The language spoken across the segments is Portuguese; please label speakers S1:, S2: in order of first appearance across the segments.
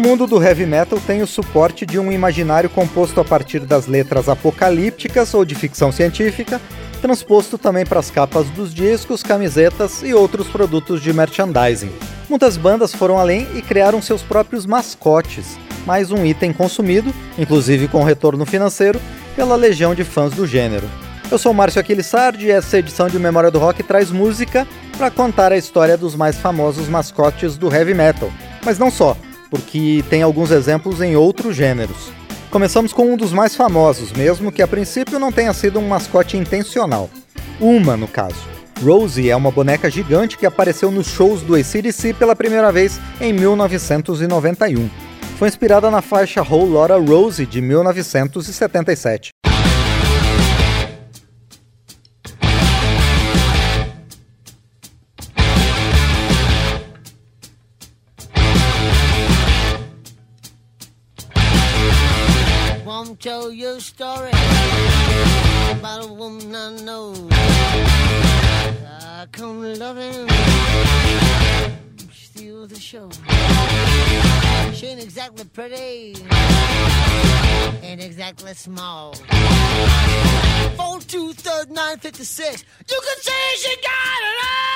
S1: O mundo do heavy metal tem o suporte de um imaginário composto a partir das letras apocalípticas ou de ficção científica, transposto também para as capas dos discos, camisetas e outros produtos de merchandising. Muitas bandas foram além e criaram seus próprios mascotes, mais um item consumido, inclusive com retorno financeiro, pela legião de fãs do gênero. Eu sou Márcio Aquilissardi e essa edição de Memória do Rock traz música para contar a história dos mais famosos mascotes do heavy metal. Mas não só porque tem alguns exemplos em outros gêneros. Começamos com um dos mais famosos, mesmo que a princípio não tenha sido um mascote intencional. Uma, no caso. Rosie é uma boneca gigante que apareceu nos shows do ACDC pela primeira vez em 1991. Foi inspirada na faixa Whole Lotta Rosie de 1977. Story about a woman I know. I come loving, steal the show. She ain't exactly pretty, ain't exactly small. Four two third nine fifty six. You can say she got it all.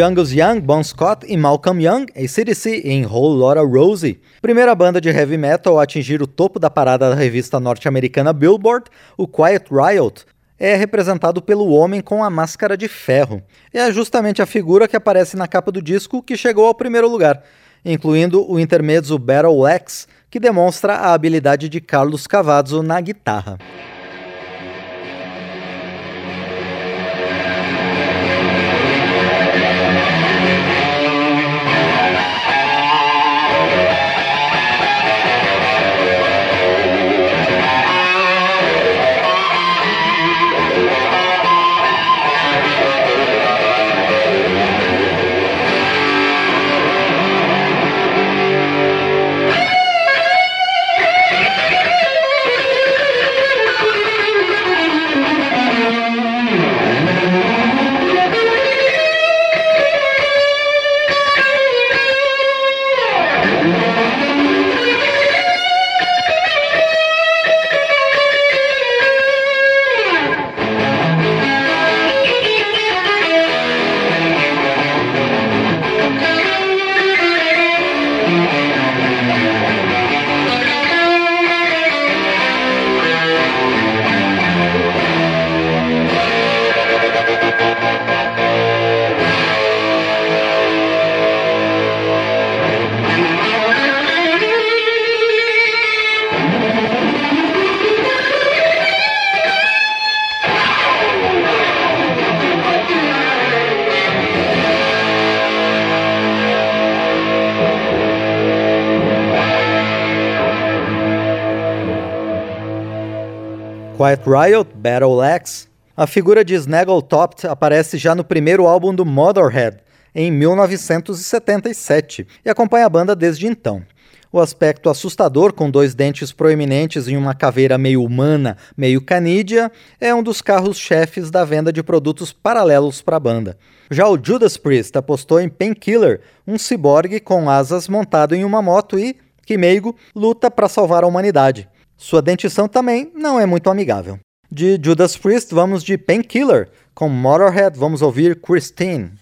S1: De Angus Young, Bon Scott e Malcolm Young, ACDC em Whole Lotta Rosie. Primeira banda de heavy metal a atingir o topo da parada da revista norte-americana Billboard, o Quiet Riot, é representado pelo homem com a máscara de ferro. É justamente a figura que aparece na capa do disco que chegou ao primeiro lugar, incluindo o intermezzo Battle Axe, que demonstra a habilidade de Carlos Cavazzo na guitarra. Quiet Riot, Battle Axe. A figura de Snaggletop aparece já no primeiro álbum do Motorhead, em 1977, e acompanha a banda desde então. O aspecto assustador, com dois dentes proeminentes e uma caveira meio humana, meio canídea, é um dos carros-chefes da venda de produtos paralelos para a banda. Já o Judas Priest apostou em Painkiller, um ciborgue com asas montado em uma moto e, que meigo, luta para salvar a humanidade. Sua dentição também não é muito amigável. De Judas Priest, vamos de Painkiller. Com Motorhead, vamos ouvir Christine.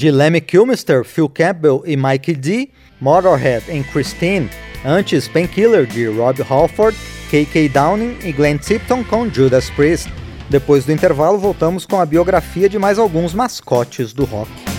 S1: De Lemmy Kilmister, Phil Campbell e Mikey D, Motorhead em Christine, antes Painkiller de Rob Halford, KK Downing e Glenn Tipton com Judas Priest. Depois do intervalo, voltamos com a biografia de mais alguns mascotes do rock.